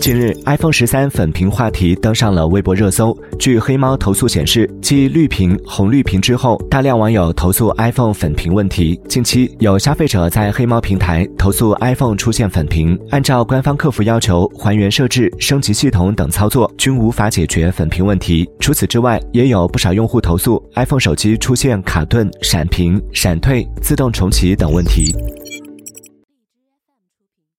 近日 iphone 十三粉屏话题登上了微博热搜。据黑猫投诉显示继绿屏红绿屏之后大量网友投诉 iphone 粉屏问题。近期有消费者在黑猫平台投诉 iphone 出现粉屏按照官方客服要求还原设置升级系统等操作均无法解决粉屏问题。除此之外也有不少用户投诉 iphone 手机出现卡顿闪屏闪退自动重启等问题。